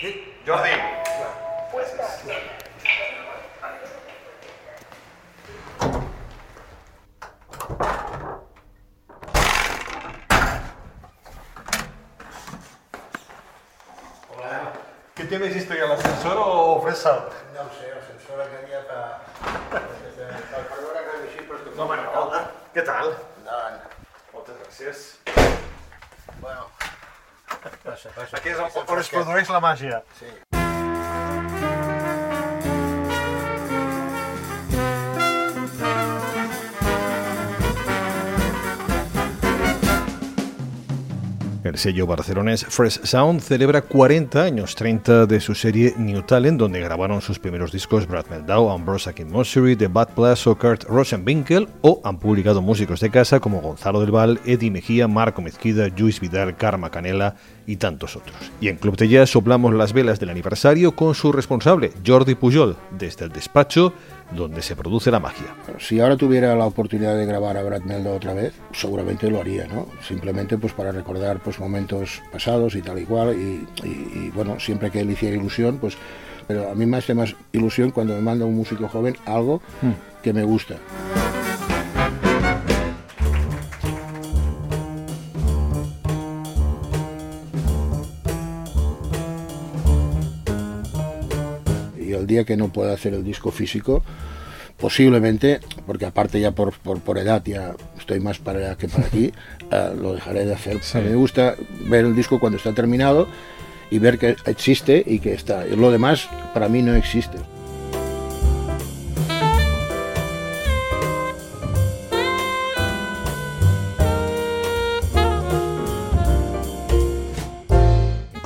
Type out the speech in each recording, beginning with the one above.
Sí, Jordi. ¿Qué tienes historia, el ascensor o Fresh Sound? No ho sé, el sensor aquella per... per veure que així, però estic... No, bueno, hola. ¿Qué tal? Endavant. Moltes gràcies. Bueno, passa, passa. Aquí és on, on es produeix la màgia. Sí. El sello barcelonés Fresh Sound celebra 40 años, 30 de su serie New Talent, donde grabaron sus primeros discos Brad Meldau, Ambrose Akinmosery, The Bad Plus o Kurt Rosenwinkel, o han publicado músicos de casa como Gonzalo del Val, Eddie Mejía, Marco Mezquida, Luis Vidal, Karma Canela y tantos otros. Y en Club de Jazz soplamos las velas del aniversario con su responsable, Jordi Pujol, desde el despacho donde se produce la magia. Si ahora tuviera la oportunidad de grabar a Brad Meldo otra vez, seguramente lo haría, ¿no? Simplemente pues para recordar pues momentos pasados y tal y cual y, y- y, bueno, siempre que él hiciera ilusión, pues pero a mí me hace más ilusión cuando me manda un músico joven algo que me gusta. El día que no pueda hacer el disco físico, posiblemente, porque aparte ya por, por, por edad ya estoy más para allá que para aquí, eh, lo dejaré de hacer. A mí me gusta ver el disco cuando está terminado y ver que existe y que está. Lo demás para mí no existe.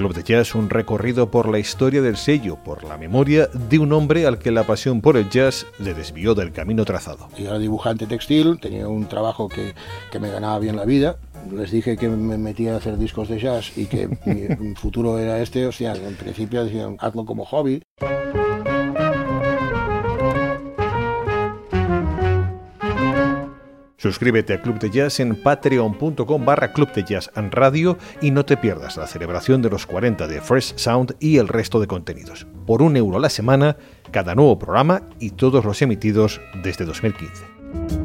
Club de Jazz, un recorrido por la historia del sello, por la memoria de un hombre al que la pasión por el jazz le desvió del camino trazado. Yo era dibujante textil, tenía un trabajo que, que me ganaba bien la vida. Les dije que me metía a hacer discos de jazz y que mi futuro era este. O sea, en principio decían, hazlo como hobby. Suscríbete a Club de Jazz en patreon.com barra Club de Jazz and Radio y no te pierdas la celebración de los 40 de Fresh Sound y el resto de contenidos. Por un euro a la semana, cada nuevo programa y todos los emitidos desde 2015.